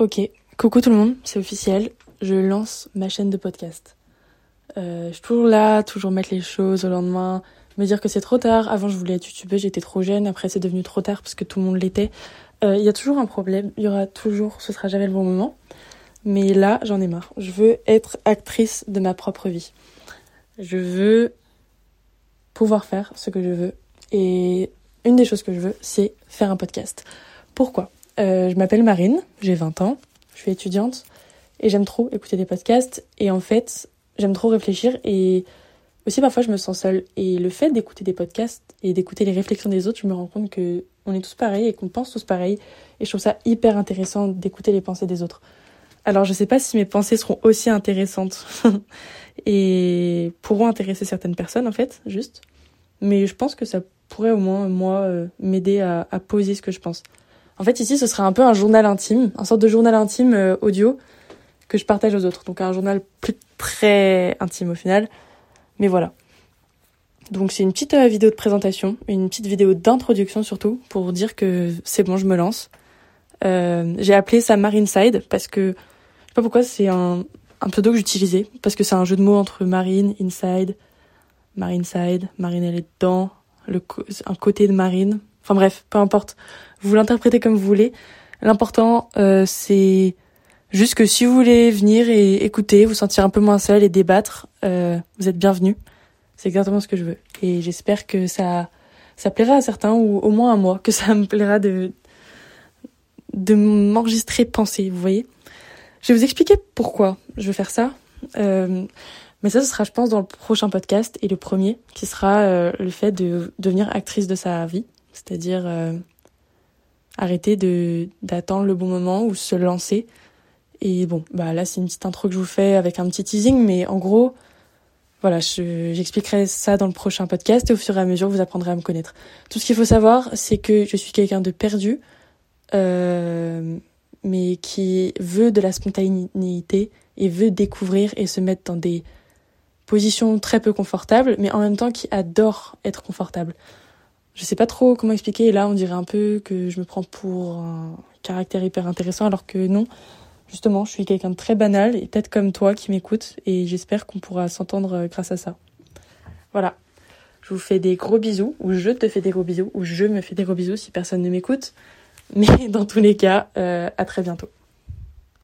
Ok, coucou tout le monde, c'est officiel, je lance ma chaîne de podcast. Euh, je suis toujours là, toujours mettre les choses au lendemain, me dire que c'est trop tard. Avant, je voulais être youtubeuse, j'étais trop jeune, après c'est devenu trop tard parce que tout le monde l'était. Euh, Il y a toujours un problème, il y aura toujours, ce sera jamais le bon moment. Mais là, j'en ai marre. Je veux être actrice de ma propre vie. Je veux pouvoir faire ce que je veux. Et une des choses que je veux, c'est faire un podcast. Pourquoi? Euh, je m'appelle Marine, j'ai 20 ans, je suis étudiante et j'aime trop écouter des podcasts et en fait j'aime trop réfléchir et aussi parfois je me sens seule et le fait d'écouter des podcasts et d'écouter les réflexions des autres je me rends compte que on est tous pareils et qu'on pense tous pareil et je trouve ça hyper intéressant d'écouter les pensées des autres. Alors je sais pas si mes pensées seront aussi intéressantes et pourront intéresser certaines personnes en fait juste mais je pense que ça pourrait au moins moi euh, m'aider à, à poser ce que je pense. En fait, ici, ce serait un peu un journal intime, un sorte de journal intime euh, audio que je partage aux autres. Donc un journal plus très intime au final. Mais voilà. Donc c'est une petite euh, vidéo de présentation, une petite vidéo d'introduction surtout, pour dire que c'est bon, je me lance. Euh, j'ai appelé ça Marine Side parce que, je sais pas pourquoi, c'est un, un pseudo que j'utilisais, parce que c'est un jeu de mots entre Marine, Inside, Marine Side, Marine elle est dedans, le, un côté de Marine, Enfin bref, peu importe. Vous l'interprétez comme vous voulez. L'important, euh, c'est juste que si vous voulez venir et écouter, vous sentir un peu moins seul et débattre, euh, vous êtes bienvenus. C'est exactement ce que je veux. Et j'espère que ça, ça plaira à certains, ou au moins à moi, que ça me plaira de, de m'enregistrer penser, vous voyez. Je vais vous expliquer pourquoi je veux faire ça. Euh, mais ça, ce sera, je pense, dans le prochain podcast et le premier, qui sera euh, le fait de devenir actrice de sa vie. C'est-à-dire euh, arrêter de d'attendre le bon moment ou se lancer. Et bon, bah là c'est une petite intro que je vous fais avec un petit teasing, mais en gros, voilà, j'expliquerai ça dans le prochain podcast et au fur et à mesure vous apprendrez à me connaître. Tout ce qu'il faut savoir, c'est que je suis quelqu'un de perdu, euh, mais qui veut de la spontanéité et veut découvrir et se mettre dans des positions très peu confortables, mais en même temps qui adore être confortable je sais pas trop comment expliquer. Et là, on dirait un peu que je me prends pour un caractère hyper intéressant, alors que non. Justement, je suis quelqu'un de très banal et peut-être comme toi qui m'écoute. Et j'espère qu'on pourra s'entendre euh, grâce à ça. Voilà. Je vous fais des gros bisous, ou je te fais des gros bisous, ou je me fais des gros bisous si personne ne m'écoute. Mais dans tous les cas, euh, à très bientôt.